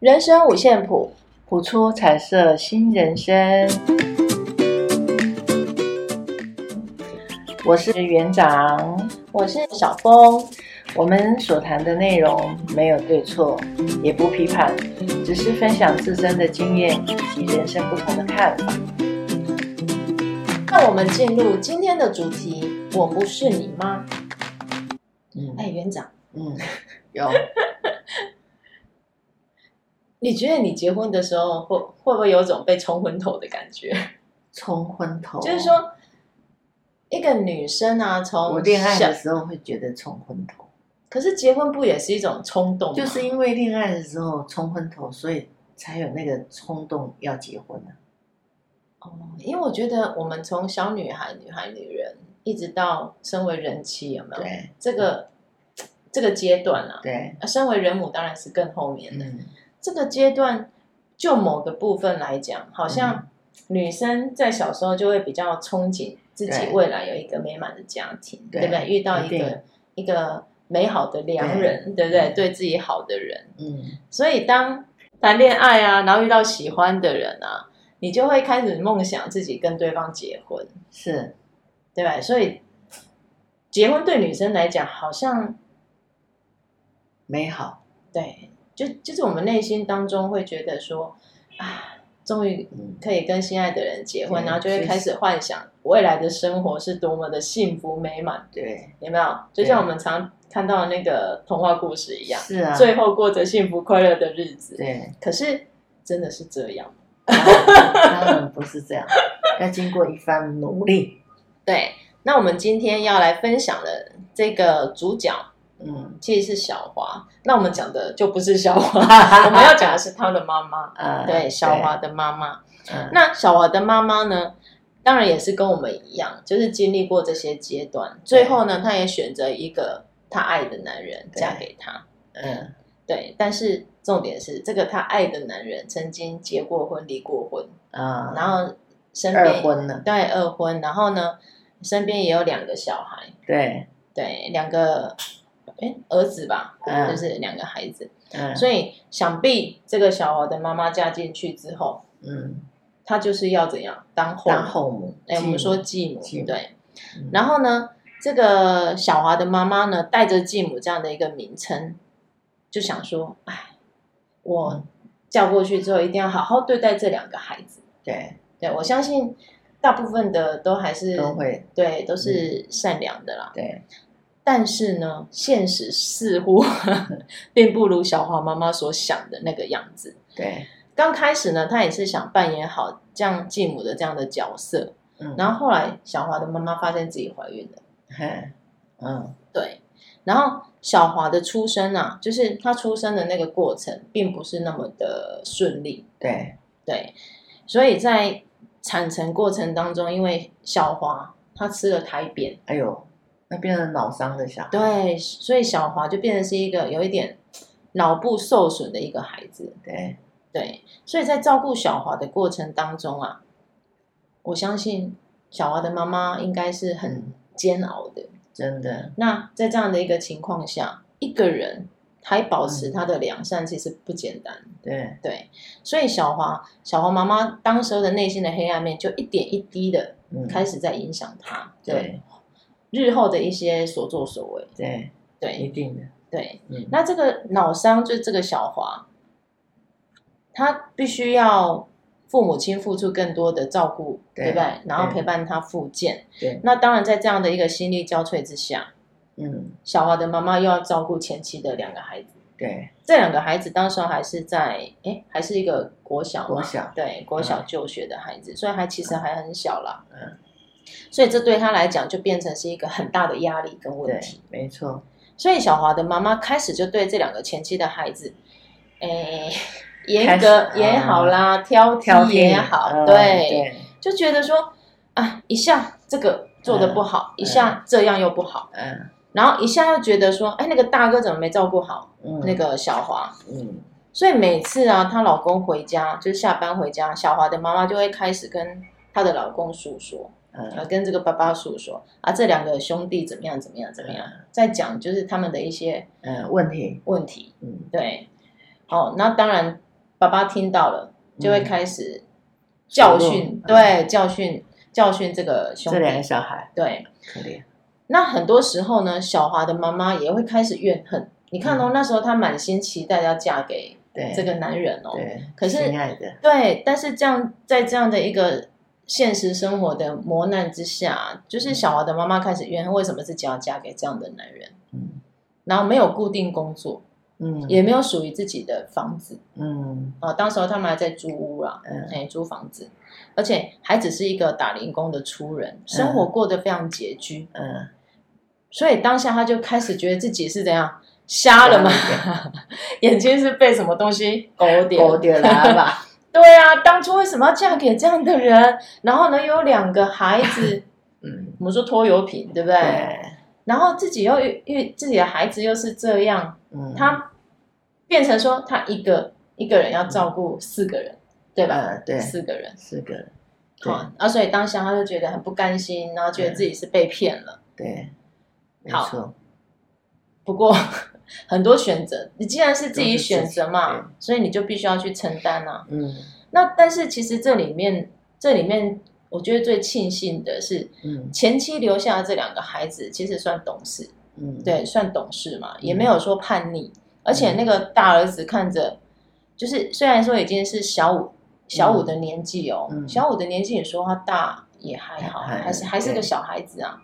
人生五线谱，谱出彩色新人生。我是园长，我是小峰。我们所谈的内容没有对错，也不批判，只是分享自身的经验以及人生不同的看法。那我们进入今天的主题：我不是你妈。嗯，哎，园长，嗯，有。你觉得你结婚的时候会会不会有种被冲昏头的感觉？冲昏头，就是说，一个女生啊，从我恋爱的时候会觉得冲昏头。可是结婚不也是一种冲动吗？就是因为恋爱的时候冲昏头，所以才有那个冲动要结婚呢、啊。哦，因为我觉得我们从小女孩、女孩、女人，一直到身为人妻，有没有？对，这个这个阶段啊，对，身为人母当然是更后面的。嗯、这个阶段，就某个部分来讲，好像女生在小时候就会比较憧憬自己未来有一个美满的家庭，对，对不对？遇到一个一个。美好的良人，对，对不对？对自己好的人，嗯，所以当谈恋爱啊，然后遇到喜欢的人啊，你就会开始梦想自己跟对方结婚，是，对吧？所以结婚对女生来讲好像美好，对，就就是我们内心当中会觉得说啊。终于可以跟心爱的人结婚，嗯、然后就会开始幻想未来的生活是多么的幸福美满。对，有没有？就像我们常看到的那个童话故事一样，是啊，最后过着幸福快乐的日子。对，可是真的是这样？当然不是这样，要经过一番努力。对，那我们今天要来分享的这个主角。嗯，其实是小华。那我们讲的就不是小华，我们要讲的是他的妈妈。嗯，对，小华的妈妈。嗯，那小华的妈妈呢，当然也是跟我们一样，就是经历过这些阶段。最后呢，她也选择一个她爱的男人嫁给他。嗯，对。但是重点是，这个她爱的男人曾经结过婚、离过婚。啊，然后身边二婚了。对，二婚。然后呢，身边也有两个小孩。对，对，两个。哎，儿子吧，嗯、就是两个孩子，嗯、所以想必这个小华的妈妈嫁进去之后，嗯，她就是要怎样当后当后母？哎，我们说继母，继母对。嗯、然后呢，这个小华的妈妈呢，带着继母这样的一个名称，就想说，哎，我嫁过去之后，一定要好好对待这两个孩子。对，对我相信大部分的都还是都会，对，都是善良的啦。嗯、对。但是呢，现实似乎 并不如小华妈妈所想的那个样子。对，刚开始呢，她也是想扮演好这样继母的这样的角色。嗯，然后后来小华的妈妈发现自己怀孕了。嘿，嗯，对。然后小华的出生啊，就是她出生的那个过程，并不是那么的顺利。对，对。所以在产程过程当中，因为小华她吃了胎便，哎呦。那变成脑伤的小孩，对，所以小华就变成是一个有一点脑部受损的一个孩子。对对，所以在照顾小华的过程当中啊，我相信小华的妈妈应该是很煎熬的，真的。那在这样的一个情况下，一个人还保持他的良善，其实不简单。对对，所以小华小华妈妈当时候的内心的黑暗面，就一点一滴的开始在影响他。对。对日后的一些所作所为，对对，一定的，对。嗯，那这个脑伤就是这个小华，他必须要父母亲付出更多的照顾，对，对不对？然后陪伴他复健。对。那当然，在这样的一个心力交瘁之下，嗯，小华的妈妈又要照顾前妻的两个孩子。对。这两个孩子当时还是在，哎，还是一个国小，国小，对，国小就学的孩子，嗯，所以还其实还很小啦。嗯。所以这对他来讲就变成是一个很大的压力跟问题。没错。所以小华的妈妈开始就对这两个前妻的孩子，诶，严格也好啦，挑剔也好，对，就觉得说啊，一下这个做的不好，一下这样又不好，嗯，然后一下又觉得说，哎，那个大哥怎么没照顾好那个小华？嗯，所以每次啊，她老公回家就是下班回家，小华的妈妈就会开始跟她的老公诉说。呃，跟这个爸爸诉说啊，这两个兄弟怎么样怎么样怎么样，在讲就是他们的一些呃问题。问题，嗯，对，好，那当然爸爸听到了，就会开始教训，嗯、对，教训教训这个兄弟，这两个小孩，对，可怜。那很多时候呢，小华的妈妈也会开始怨恨。你看哦，嗯、那时候她满心期待要嫁给这个男人哦，对，可是对，但是这样在这样的一个现实生活的磨难之下，就是小华的妈妈开始怨恨，为什么自己要嫁给这样的男人？嗯，然后没有固定工作，嗯，也没有属于自己的房子，嗯，啊，当时候他们还在租屋啊，嗯，哎，租房子，而且还只是一个打零工的粗人，生活过得非常拮据，嗯。所以当下他就开始觉得自己是怎样瞎了吗？眼睛是被什么东西勾点勾点了吧？对啊，当初为什么要嫁给这样的人？然后呢，又有两个孩子，嗯，我们说拖油瓶，对不对？对，然后自己又遇自己的孩子又是这样，嗯，他变成说他一个一个人要照顾四个人，对吧？嗯、对，四个人，四个人，好，啊，所以当下他就觉得很不甘心，然后觉得自己是被骗了，对。对好，不过很多选择，你既然是自己选择嘛，所以你就必须要去承担啊。嗯，那但是其实这里面，这里面我觉得最庆幸的是，嗯，前妻留下的这两个孩子其实算懂事，嗯，对，算懂事嘛，也没有说叛逆，而且那个大儿子看着，就是虽然说已经是小五小五的年纪哦，小五的年纪，你说他大也还好，还是还是个小孩子啊。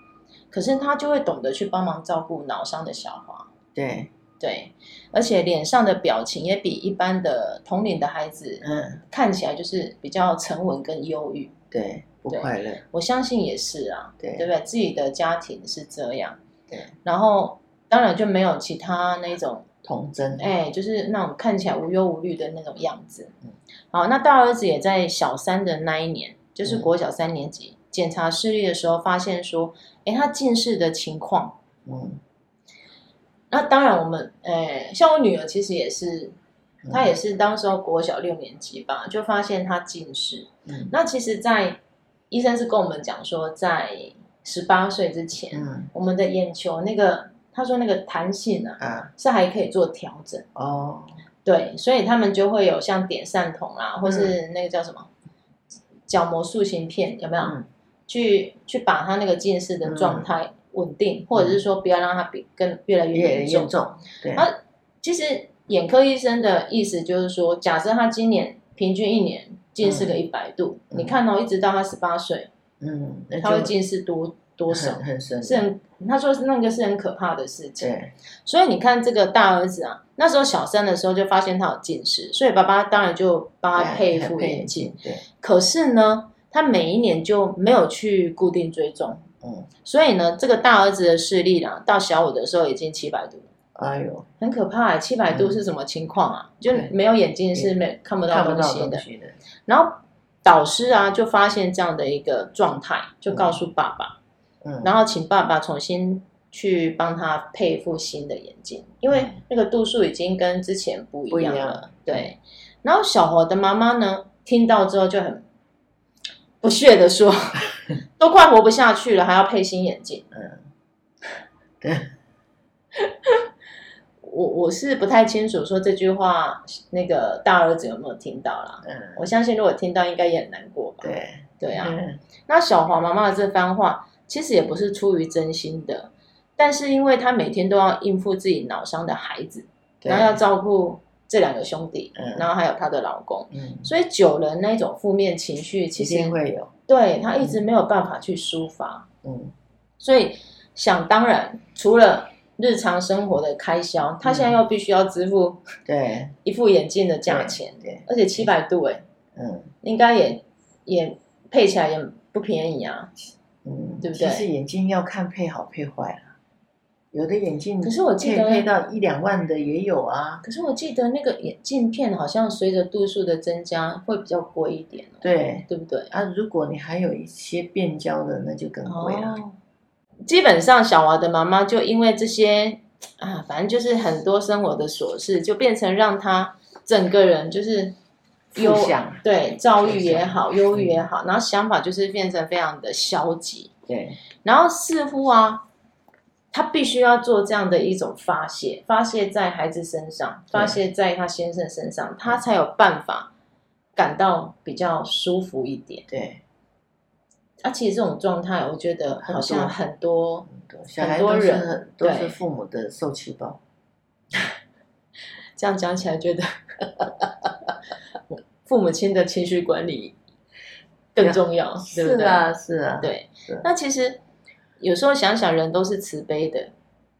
可是他就会懂得去帮忙照顾脑伤的小华，对对，而且脸上的表情也比一般的同龄的孩子，嗯，看起来就是比较沉稳跟忧郁，对，不快乐。我相信也是啊，对，对不对？自己的家庭是这样，对，然后当然就没有其他那种童真，哎，就是那种看起来无忧无虑的那种样子。嗯，好，那大儿子也在小三的那一年，就是国小三年级。嗯检查视力的时候，发现说，哎，他近视的情况，嗯，那当然我们，哎，像我女儿其实也是，她也是当时候国小六年级吧，就发现她近视。嗯，那其实，在医生是跟我们讲说，在十八岁之前，嗯，我们的眼球那个，他说那个弹性啊，啊。是还可以做调整。哦，对，所以他们就会有像点散瞳啊，或是那个叫什么角膜塑形片，有没有？嗯。去去把他那个近视的状态稳定，嗯、或者是说不要让他比更越来越严重。严重对，啊，其实眼科医生的意思就是说，假设他今年平均一年近视个一百度，嗯、你看到一直到他十八岁，嗯，他会近视多多少？很，很深，是很他说是那个是很可怕的事情。对，所以你看这个大儿子啊，那时候小三的时候就发现他有近视，所以爸爸当然就帮他配一副眼镜。对，可是呢。他每一年就没有去固定追踪，嗯，所以呢，这个大儿子的视力呢，到小五的时候已经七百度，哎呦，很可怕哎，七百度是什么情况啊？就没有眼睛是没看不到东西的。然后导师啊就发现这样的一个状态，就告诉爸爸，嗯，然后请爸爸重新去帮他配一副新的眼镜，因为那个度数已经跟之前不一样了。对，然后小华的妈妈呢，听到之后就很。不屑的说，都快活不下去了，还要配新眼镜。嗯，对，我我是不太清楚说这句话，那个大儿子有没有听到啦？嗯，我相信如果听到，应该也很难过吧。对，对啊。嗯、那小华妈妈的这番话，其实也不是出于真心的，但是因为她每天都要应付自己脑伤的孩子，然后要照顾。这两个兄弟，嗯、然后还有她的老公，嗯、所以久了那种负面情绪其实会有，对她一直没有办法去抒发，嗯，所以想当然，除了日常生活的开销，她、嗯、现在又必须要支付对。一副眼镜的价钱，对，对。而且七百度哎，嗯，应该也也配起来也不便宜啊，嗯，对不对？其实眼镜要看配好配坏了。有的眼镜，可是我记得配到一两万的也有啊。可是我记得那个眼镜片好像随着度数的增加会比较贵一点，对，对不对？啊，如果你还有一些变焦的，那就更贵了。哦，基本上小娃的妈妈就因为这些啊，反正就是很多生活的琐事，就变成让他整个人就是忧想，对，躁郁也好，忧郁也好，然后想法就是变成非常的消极。对，然后似乎啊。他必须要做这样的一种发泄，发泄在孩子身上，发泄在他先生身上，他才有办法感到比较舒服一点。对。啊，其实这种状态，我觉得好像很多很多人都是父母的受气包。这样讲起来，觉得父母亲的情绪管理更重要，对不对？是啊，是啊，对。那其实有时候想想，人都是慈悲的，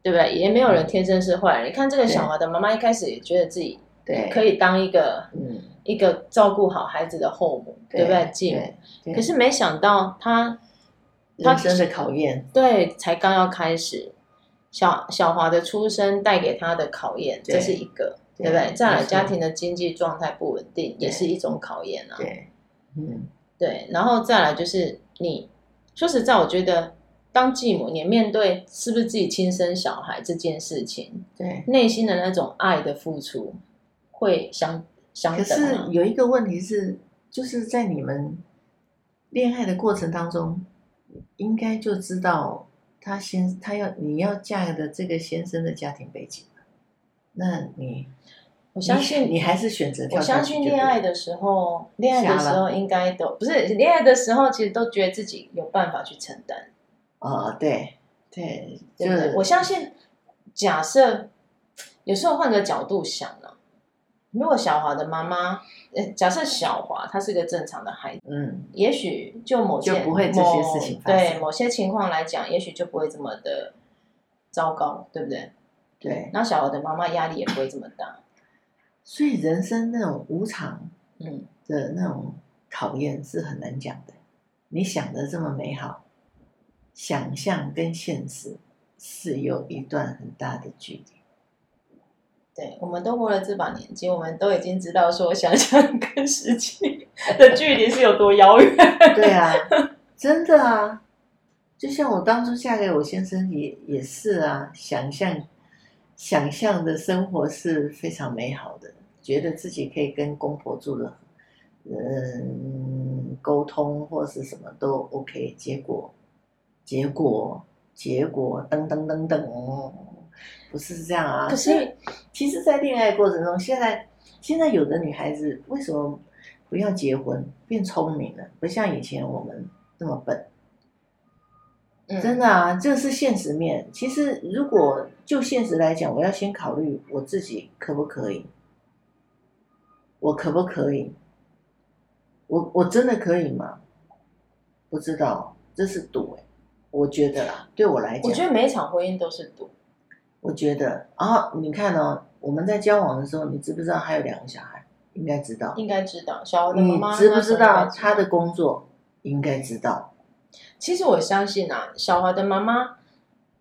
对不对？也没有人天生是坏人。你看这个小华的妈妈，一开始也觉得自己对可以当一个嗯一个照顾好孩子的后母，对不对？继母。可是没想到他人生的考验，对，才刚要开始。小小华的出生带给他的考验，这是一个。对不对？再来，家庭的经济状态不稳定，也是一种考验啊。对，嗯，对。然后再来就是你，说实在，我觉得当继母，你面对是不是自己亲生小孩这件事情，对，内心的那种爱的付出会相相等。可是有一个问题是，就是在你们恋爱的过程当中，应该就知道他先他要你要嫁的这个先生的家庭背景。那你，我相信你，你还是选择。我相信恋爱的时候，恋爱的时候应该都不是恋爱的时候，其实都觉得自己有办法去承担。哦，对，对，就是我相信。假设有时候换个角度想呢，如果小华的妈妈，假设小华他是个正常的孩子，嗯，也许就某些就不会这些事情发生。对某些情况来讲，也许就不会这么的糟糕，对不对？对，那小华的妈妈压力也不会这么大，所以人生那种无常，嗯的那种考验是很难讲的。你想的这么美好，想象跟现实是有一段很大的距离。对，我们都过了这把年纪，我们都已经知道说想象跟实际的距离是有多遥远。对啊，真的啊，就像我当初嫁给我先生也也是啊，想象。想象的生活是非常美好的，觉得自己可以跟公婆住的，嗯，沟通或是什么都 OK。结果，结果，结果，噔噔噔噔，不是这样啊！可是，其实，在恋爱过程中，现在现在有的女孩子为什么不要结婚，变聪明了？不像以前我们那么笨。真的啊，这是现实面。其实，如果就现实来讲，我要先考虑我自己可不可以，我可不可以？我我真的可以吗？不知道，这是赌哎，我觉得啦，对我来讲，我觉得每一场婚姻都是赌。我觉得啊，你看哦，我们在交往的时候，你知不知道还有两个小孩？应该知道，应该知道。小的妈妈你知不知道他的工作？应该知道。其实我相信啊，小华的妈妈，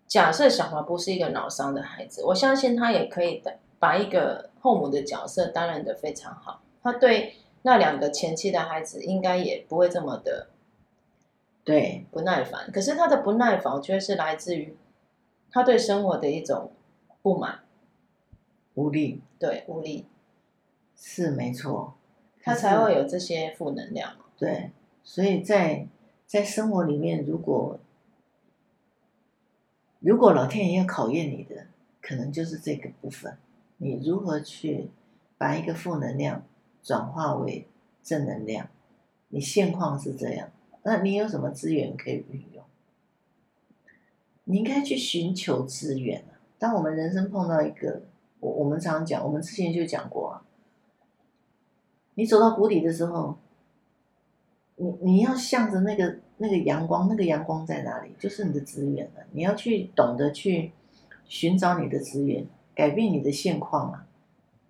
假设小华不是一个脑伤的孩子，我相信他也可以的把一个后母的角色担任的非常好。他对那两个前妻的孩子，应该也不会这么的对不耐烦。可是他的不耐烦，我觉得是来自于他对生活的一种不满、无力。对，无力是没错，他才会有这些负能量。对，所以在。在生活里面，如果如果老天爷要考验你的，可能就是这个部分，你如何去把一个负能量转化为正能量？你现况是这样，那你有什么资源可以运用？你应该去寻求资源啊。当我们人生碰到一个，我我们常讲，我们之前就讲过啊，你走到谷底的时候。你你要向着那个那个阳光，那个阳光在哪里？就是你的资源了。你要去懂得去寻找你的资源，改变你的现况啊，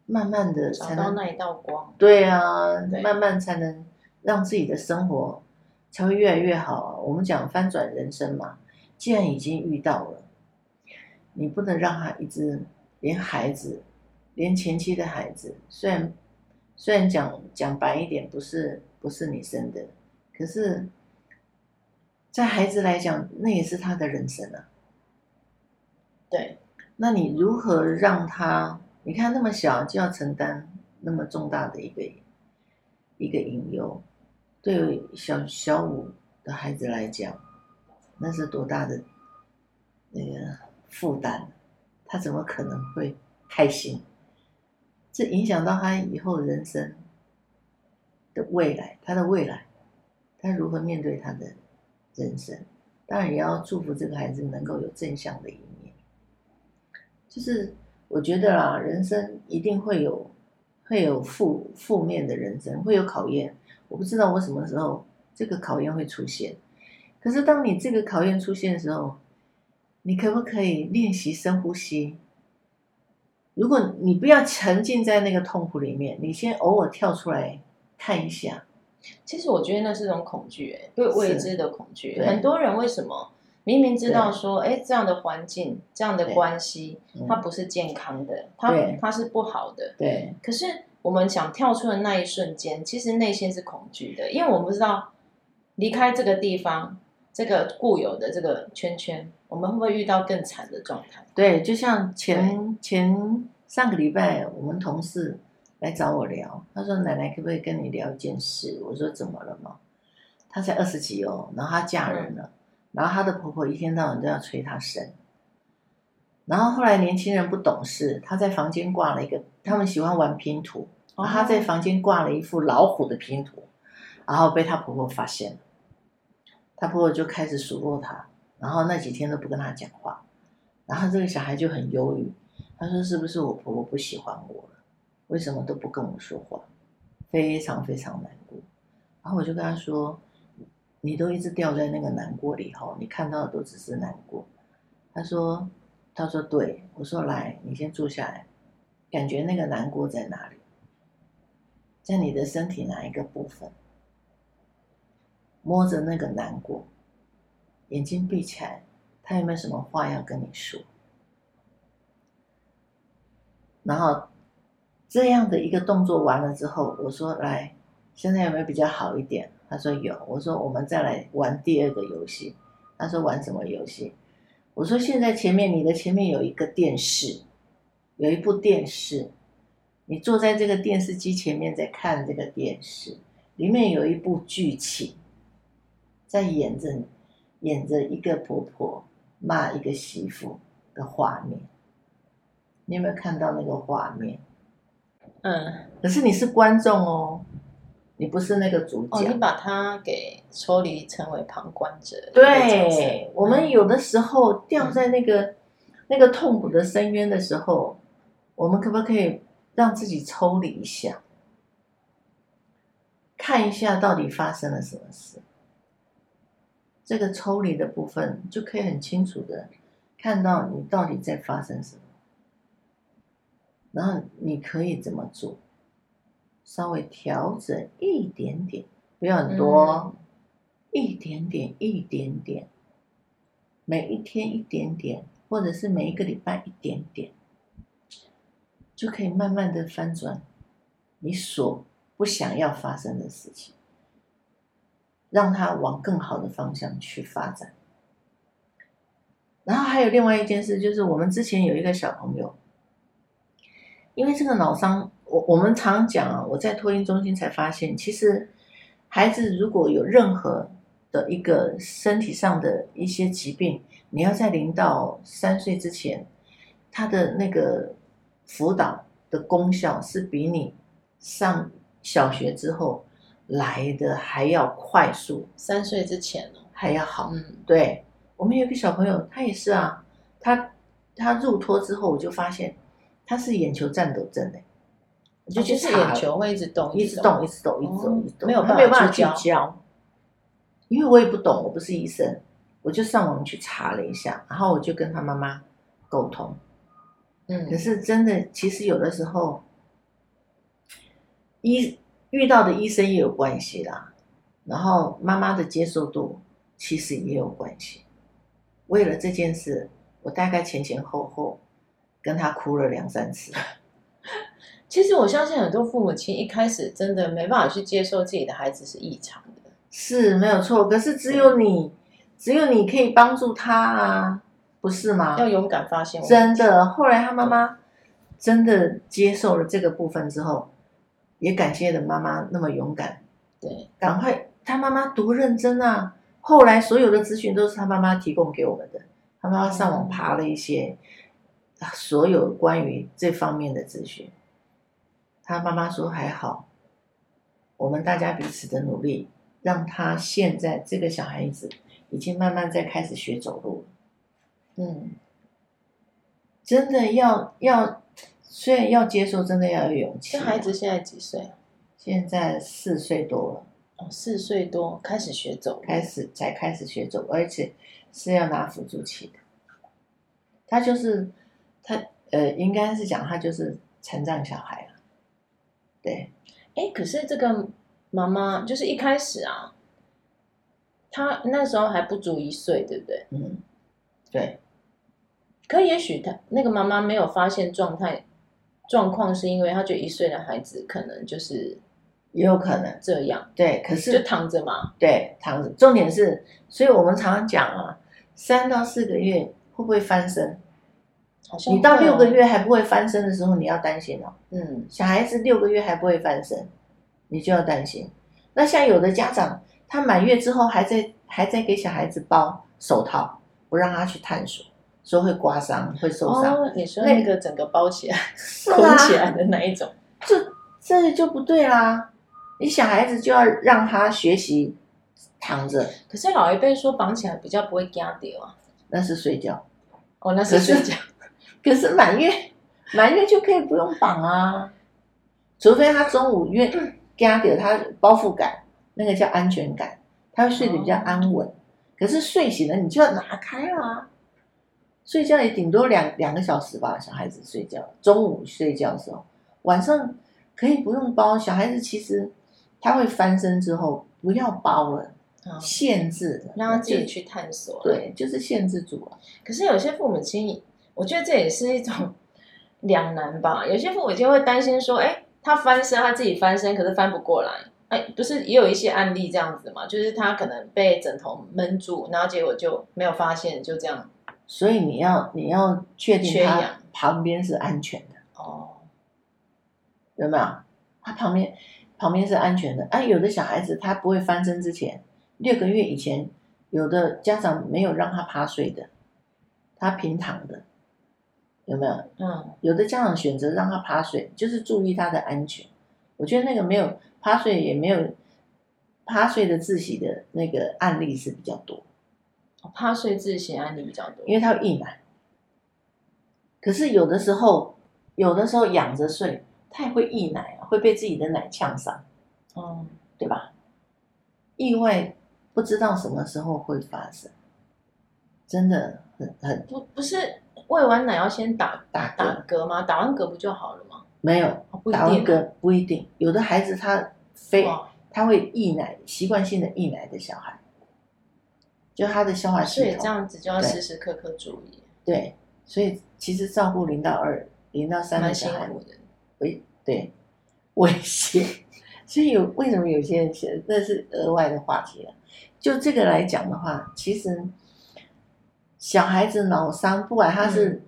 慢慢的才能找到那一道光。对啊，对慢慢才能让自己的生活才会越来越好啊。我们讲翻转人生嘛，既然已经遇到了，你不能让他一直连孩子，连前妻的孩子，虽然虽然讲讲白一点，不是不是你生的。可是，在孩子来讲，那也是他的人生啊。对，那你如何让他？你看那么小就要承担那么重大的一个一个隐忧，对小小五的孩子来讲，那是多大的那个负担，他怎么可能会开心？这影响到他以后人生的未来，他的未来，他如何面对他的人生？当然也要祝福这个孩子能够有正向的一面。就是我觉得啦，人生一定会有会有负负面的人生，会有考验。我不知道我什么时候这个考验会出现。可是当你这个考验出现的时候，你可不可以练习深呼吸？如果你不要沉浸在那个痛苦里面，你先偶尔跳出来看一下。其实我觉得那是一种恐惧，哎，对未知的恐惧。很多人为什么明明知道说，哎，这样的环境、这样的关系，它不是健康的，它它是不好的。对。可是我们想跳出的那一瞬间，其实内心是恐惧的，因为我们不知道离开这个地方。这个固有的这个圈圈，我们会不会遇到更惨的状态？对，就像前前上个礼拜，我们同事来找我聊，他说：“奶奶可不可以跟你聊一件事？”我说：“怎么了嘛？”她才二十几哦，然后她嫁人了，嗯、然后她的婆婆一天到晚都要催她生，然后后来年轻人不懂事，她在房间挂了一个，他们喜欢玩拼图，然后她在房间挂了一副老虎的拼图，然后被她婆婆发现了。他婆婆就开始数落他，然后那几天都不跟他讲话，然后这个小孩就很忧郁。他说：“是不是我婆婆不喜欢我了？为什么都不跟我说话？非常非常难过。”然后我就跟他说：“你都一直掉在那个难过里头，你看到的都只是难过。”他说：“他说对。”我说：“来，你先坐下来，感觉那个难过在哪里？在你的身体哪一个部分？”摸着那个难过，眼睛闭起来，他有没有什么话要跟你说？然后这样的一个动作完了之后，我说：“来，现在有没有比较好一点？”他说：“有。”我说：“我们再来玩第二个游戏。”他说：“玩什么游戏？”我说：“现在前面你的前面有一个电视，有一部电视，你坐在这个电视机前面在看这个电视，里面有一部剧情。”在演着演着一个婆婆骂一个媳妇的画面，你有没有看到那个画面？嗯，可是你是观众哦，你不是那个主角。哦，你把它给抽离成为旁观者。对，我们有的时候掉在那个、嗯、那个痛苦的深渊的时候，我们可不可以让自己抽离一下，看一下到底发生了什么事？这个抽离的部分就可以很清楚的看到你到底在发生什么，然后你可以怎么做，稍微调整一点点，不要很多，嗯、一点点一点点，每一天一点点，或者是每一个礼拜一点点，就可以慢慢的翻转你所不想要发生的事情。让他往更好的方向去发展。然后还有另外一件事，就是我们之前有一个小朋友，因为这个脑伤，我我们常讲啊，我在托婴中心才发现，其实孩子如果有任何的一个身体上的一些疾病，你要在零到三岁之前，他的那个辅导的功效是比你上小学之后。来的还要快速，三岁之前还要好。嗯，对，我们有个小朋友，他也是啊，他他入托之后，我就发现他是眼球颤抖症的，我就去查，就是眼球会一直动，一直动，一直动，一直动，一直动，没有他没有办法聚焦。因为我也不懂，我不是医生，我就上网去查了一下，然后我就跟他妈妈沟通。嗯，可是真的，其实有的时候医。遇到的医生也有关系啦，然后妈妈的接受度其实也有关系。为了这件事，我大概前前后后跟他哭了两三次。其实我相信很多父母亲一开始真的没办法去接受自己的孩子是异常的，是没有错。可是只有你，只有你可以帮助他啊，不是吗？要勇敢发现。真的，后来他妈妈真的接受了这个部分之后。也感谢了妈妈那么勇敢，对，赶快，他妈妈多认真啊！后来所有的资讯都是他妈妈提供给我们的，他妈妈上网爬了一些所有关于这方面的资讯。他妈妈说还好，我们大家彼此的努力，让他现在这个小孩子已经慢慢在开始学走路了。嗯，真的要要，虽然要接受，真的要有勇气。这孩子现在几岁？现在四岁多了。哦，四岁多开始学走，开始才开始学走，而且是要拿辅助器的。他就是他呃，应该是讲他就是残障小孩了。对，哎，可是这个妈妈就是一开始啊，他那时候还不足一岁，对不对？嗯，对。可也许他那个妈妈没有发现状态状况，是因为她觉得一岁的孩子可能就是。也有可能这样，对，可是就躺着嘛，对，躺着。重点是，所以我们常常讲啊，三到四个月会不会翻身？好像、哦、你到六个月还不会翻身的时候，你要担心哦。嗯，小孩子六个月还不会翻身，你就要担心。那像有的家长，他满月之后还在还在给小孩子包手套，不让他去探索，说会刮伤、会受伤。哦，你说那个整个包起来、捆起来的那一种，这这就不对啦。你小孩子就要让他学习躺着，可是老一辈说绑起来比较不会压掉啊。那是睡觉，哦，那是睡觉。可是满月，满月就可以不用绑啊，除非他中午月惊掉，他包覆感，那个叫安全感，他会睡得比较安稳。哦、可是睡醒了，你就要拿开啊。睡觉也顶多两两个小时吧，小孩子睡觉，中午睡觉的时候，晚上可以不用包。小孩子其实。他会翻身之后，不要包了，哦、限制，让他自己去探索。对，就是限制住了。可是有些父母亲，我觉得这也是一种两难吧。有些父母亲会担心说：“哎，他翻身，他自己翻身，可是翻不过来。”哎，不是也有一些案例这样子嘛？就是他可能被枕头闷住，然后结果就没有发现，就这样。所以你要你要确定他旁边是安全的哦，有没有？他旁边。旁边是安全的，啊，有的小孩子他不会翻身之前，六个月以前，有的家长没有让他趴睡的，他平躺的，有没有？嗯，有的家长选择让他趴睡，就是注意他的安全。我觉得那个没有趴睡，也没有趴睡的窒息的那个案例是比较多。趴睡窒息案例比较多，因为他有溢奶。可是有的时候，有的时候仰着睡。他也会溢奶啊，会被自己的奶呛伤，嗯，对吧？意外不知道什么时候会发生，真的很很不不是喂完奶要先打打打嗝吗？打完嗝不就好了吗？没有，哦、不打完嗝不一定。有的孩子他非他会溢奶，习惯性的溢奶的小孩，就他的消化系统，所以这样子就要时时刻刻注意。对，对，所以其实照顾零到二、零到三的小孩。危对危险，所以有为什么有些人写，那是额外的话题了。就这个来讲的话，其实小孩子脑伤，不管他是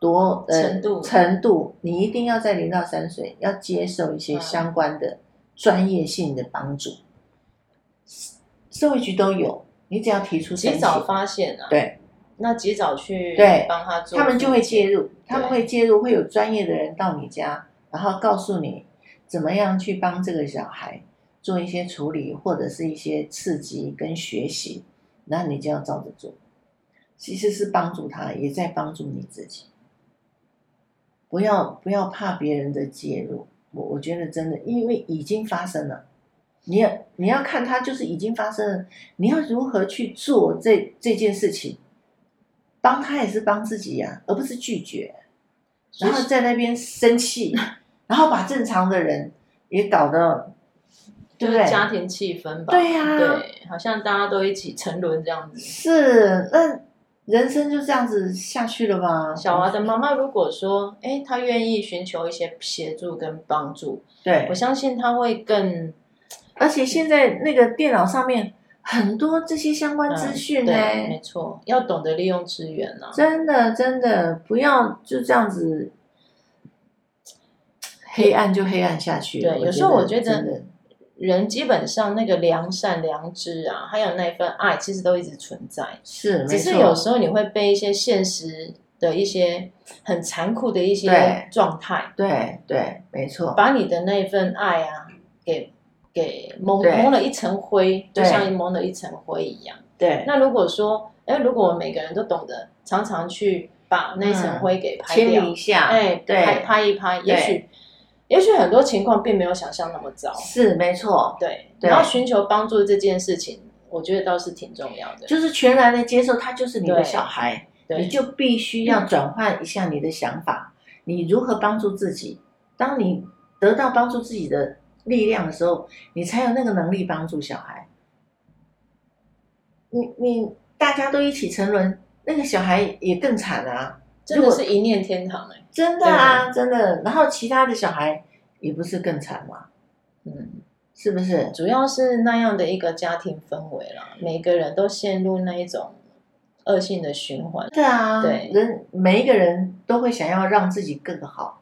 多、嗯、程度、呃、程度，你一定要在零到三岁要接受一些相关的专业性的帮助。社会局都有，你只要提出及早发现啊，对。那及早去对帮他做，他们就会介入，他们会介入，会有专业的人到你家，然后告诉你怎么样去帮这个小孩做一些处理，或者是一些刺激跟学习，那你就要照着做。其实是帮助他，也在帮助你自己。不要不要怕别人的介入，我我觉得真的，因为已经发生了，你要你要看他就是已经发生了，你要如何去做这这件事情。帮他也是帮自己呀、啊，而不是拒绝，然后在那边生气，然后把正常的人也搞得，对不对？家庭气氛吧。对呀、啊，对，好像大家都一起沉沦这样子。是，那人生就这样子下去了吧？小娃的妈妈如果说，哎，她愿意寻求一些协助跟帮助，对，我相信她会更，而且现在那个电脑上面。很多这些相关资讯呢、嗯，没错，要懂得利用资源呢、啊。真的，真的不要就这样子黑暗就黑暗下去。对，有时候我觉得人基本上那个良善、良知啊，还有那份爱，其实都一直存在。是，只是有时候你会被一些现实的一些很残酷的一些状态，对对，对，没错，把你的那份爱啊，给给蒙蒙了一层灰，就像蒙了一层灰一样。对，那如果说，哎，如果我们每个人都懂得常常去把那层灰给拍掉，清理一下，哎，对，拍拍一拍，也许。也许很多情况并没有想象那么糟，是没错，对。然后寻求帮助这件事情，我觉得倒是挺重要的。就是全然的接受他就是你的小孩，你就必须要转换一下你的想法，你如何帮助自己？当你得到帮助自己的力量的时候，你才有那个能力帮助小孩。你你大家都一起沉沦，那个小孩也更惨啊。真的是一念天堂哎、欸，真的啊，真的。然后其他的小孩也不是更惨吗？嗯，是不是？主要是那样的一个家庭氛围啦，每个人都陷入那一种恶性的循环。对啊，对，人每一个人都会想要让自己更好。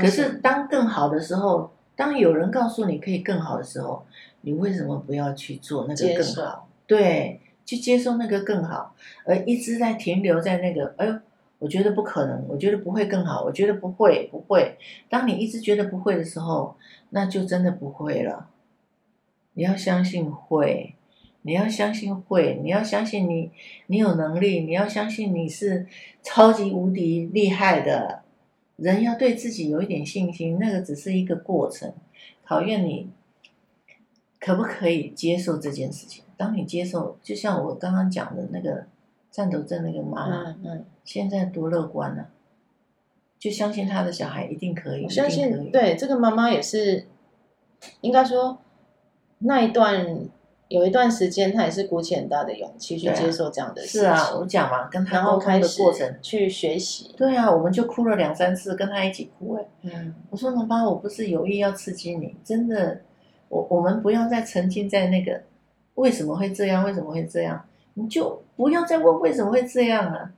可是当更好的时候，当有人告诉你可以更好的时候，你为什么不要去做那个更好？对，去接受那个更好，而一直在停留在那个，哎呦。我觉得不可能，我觉得不会更好，我觉得不会，不会。当你一直觉得不会的时候，那就真的不会了。你要相信会，你要相信会，你要相信你，你有能力，你要相信你是超级无敌厉害的。人要对自己有一点信心，那个只是一个过程，考验你可不可以接受这件事情。当你接受，就像我刚刚讲的那个。战斗症那个妈妈，嗯嗯，现在多乐观呢、啊，就相信他的小孩一定可以。我相信，对这个妈妈也是，应该说那一段有一段时间，他也是鼓起很大的勇气去接受这样的事情。是啊，我讲嘛，跟他沟通的过程去学习。对啊，我们就哭了两三次，跟他一起哭。哎，嗯，我说妈妈，我不是有意要刺激你，真的，我我们不要再沉浸在那个为什么会这样，为什么会这样。你就不要再问为什么会这样了，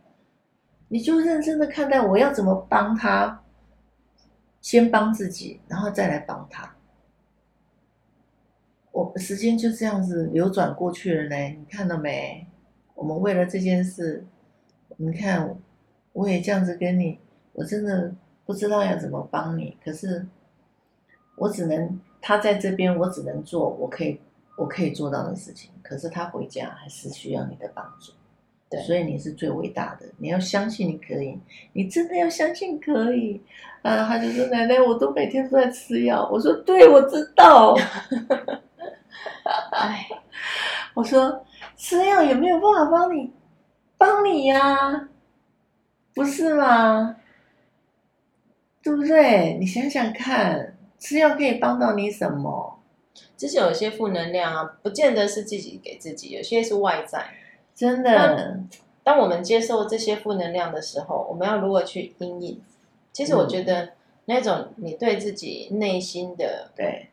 你就认真的看待我要怎么帮他，先帮自己，然后再来帮他。我时间就这样子流转过去了呢，你看到没？我们为了这件事，你看，我也这样子跟你，我真的不知道要怎么帮你，可是我只能他在这边，我只能做我可以。我可以做到的事情，可是他回家还是需要你的帮助，对，所以你是最伟大的，你要相信你可以，你真的要相信可以啊！他就说：“奶奶，我都每天都在吃药。”我说：“对，我知道。”哎，我说吃药也没有办法帮你，帮你呀、啊，不是吗？对不对？你想想看，吃药可以帮到你什么？其实有些负能量啊，不见得是自己给自己，有些是外在。真的，当我们接受这些负能量的时候，我们要如何去因应？其实我觉得那种你对自己内心的，对，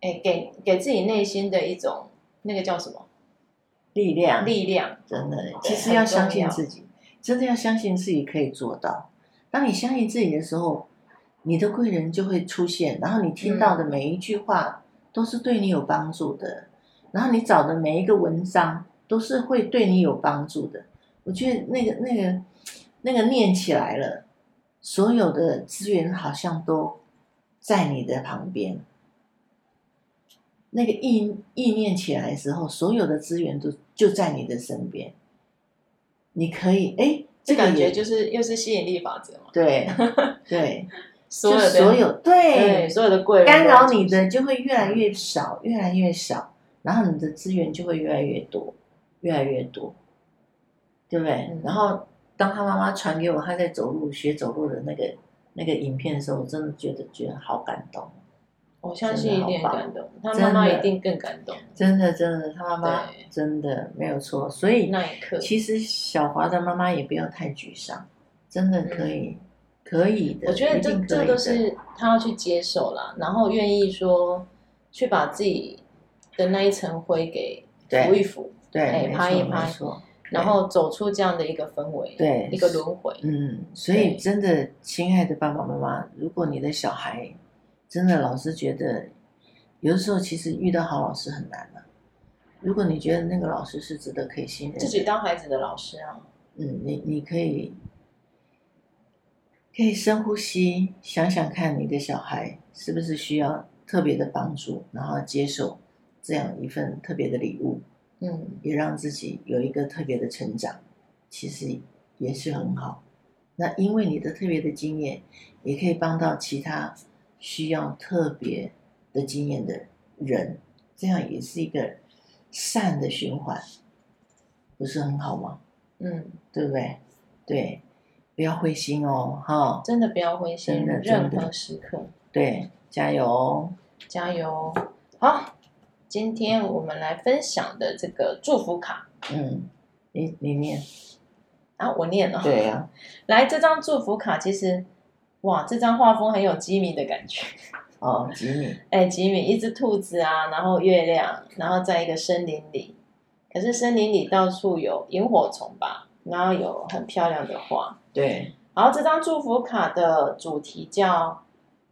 哎，给给自己内心的一种那个叫什么力量？力量，真的，其实要相信自己，真的要相信自己可以做到。当你相信自己的时候，你的贵人就会出现，然后你听到的每一句话。嗯都是对你有帮助的，然后你找的每一个文章都是会对你有帮助的。我觉得那个、那个、那个念起来了，所有的资源好像都在你的旁边。那个意意念起来的时候，所有的资源都就在你的身边。你可以，哎，这感觉就是又是吸引力法则嘛？对对。所有所有对，对所有的贵人干扰你的就会越来越少，越来越少，然后你的资源就会越来越多，越来越多，对不对？嗯、然后当他妈妈传给我他在走路学走路的那个那个影片的时候，我真的觉得觉得好感动。我相信一定感动，他妈妈一定更感动。真的真的，他妈妈真的没有错。所以那一刻，其实小华的妈妈也不要太沮丧，真的可以。嗯可以的，我觉得这这都是他要去接受啦，然后愿意说去把自己的那一层灰给抚一抚，对，哎，拍一拍，然后走出这样的一个氛围，对，一个轮回。嗯，所以真的，亲爱的爸爸妈妈，如果你的小孩真的老师觉得有的时候其实遇到好老师很难啊。如果你觉得那个老师是值得可以信任，自己当孩子的老师啊，嗯，你你可以可以深呼吸，想想看你的小孩是不是需要特别的帮助，然后接受这样一份特别的礼物，嗯，也让自己有一个特别的成长，其实也是很好。那因为你的特别的经验，也可以帮到其他需要特别的经验的人，这样也是一个。善的循环，不是很好吗？嗯，对不对？对，不要灰心哦，哈！真的不要灰心，任何时刻，对，加油，加油！好，今天我们来分享的这个祝福卡，嗯，你你念啊，我念哦，对呀，来，这张祝福卡其实，哇，这张画风很有吉米的感觉。哦，吉米，哎，吉米，一只兔子啊，然后月亮，然后在一个森林里，可是森林里到处有萤火虫吧，然后有很漂亮的花，对。然后这张祝福卡的主题叫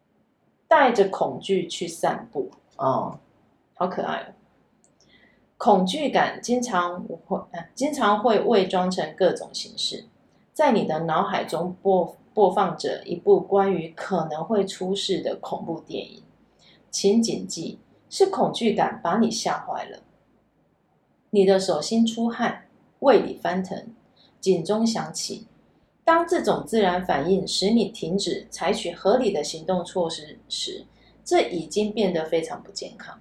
“带着恐惧去散步”，哦，好可爱哦。恐惧感经常会，经常会伪装成各种形式，在你的脑海中播。播放着一部关于可能会出事的恐怖电影，请谨记，是恐惧感把你吓坏了。你的手心出汗，胃里翻腾，警钟响起。当这种自然反应使你停止采取合理的行动措施时，这已经变得非常不健康。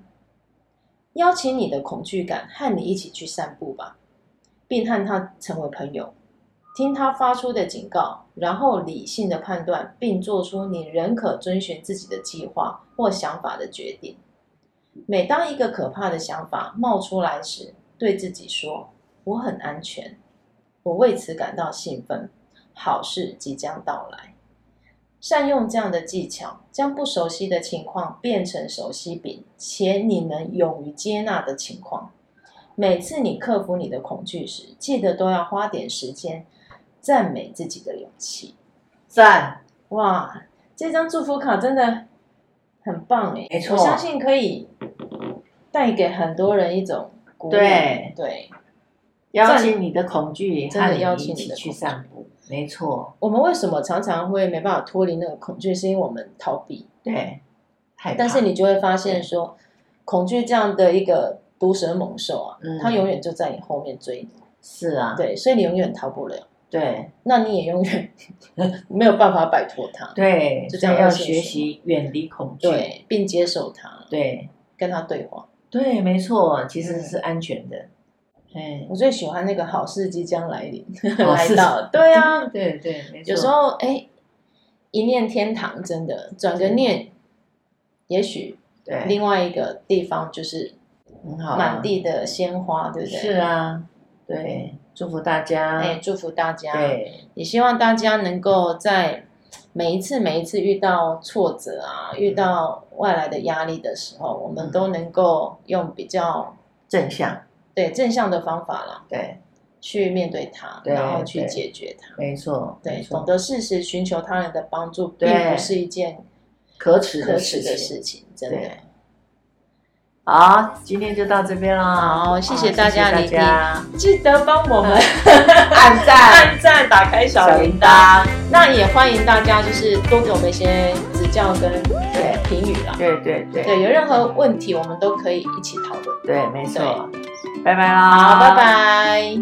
邀请你的恐惧感和你一起去散步吧，并和他成为朋友。听他发出的警告，然后理性的判断，并做出你仍可遵循自己的计划或想法的决定。每当一个可怕的想法冒出来时，对自己说：“我很安全，我为此感到兴奋，好事即将到来。”善用这样的技巧，将不熟悉的情况变成熟悉并且你能勇于接纳的情况。每次你克服你的恐惧时，记得都要花点时间。赞美自己的勇气，赞！哇，这张祝福卡真的很棒哎，没错，我相信可以带给很多人一种鼓励。对对，邀请你的恐惧，真的邀请你一起去散步。没错，我们为什么常常会没办法脱离那个恐惧？是因为我们逃避。对，但是你就会发现说，恐惧这样的一个毒蛇猛兽啊，嗯，它永远就在你后面追你。是啊，对，所以你永远逃不了。对，那你也永远 没有办法摆脱它。对，就这样要学习远离恐惧，对，并接受它。对，跟他对话。对，没错，其实是安全的。哎，我最喜欢那个好事即将来临，来到。对啊，对对，没错。有时候哎，一念天堂，真的转个念，也许对另外一个地方就是很好，满地的鲜花，对不对？是啊，对。祝福大家！哎，祝福大家！对，也希望大家能够在每一次、每一次遇到挫折啊、遇到外来的压力的时候，我们都能够用比较正向、对正向的方法啦，对，去面对它，然后去解决它。没错，对，懂得适时寻求他人的帮助，并不是一件可耻可耻的事情，真的。好，今天就到这边了。好，谢谢大家，谢谢大家，记得帮我们 按赞、按赞、打开小铃铛。那也欢迎大家，就是多给我们一些指教跟对评语啦。对对对，对，有任何问题，我们都可以一起讨论。对，没错。拜拜啦，好，拜拜。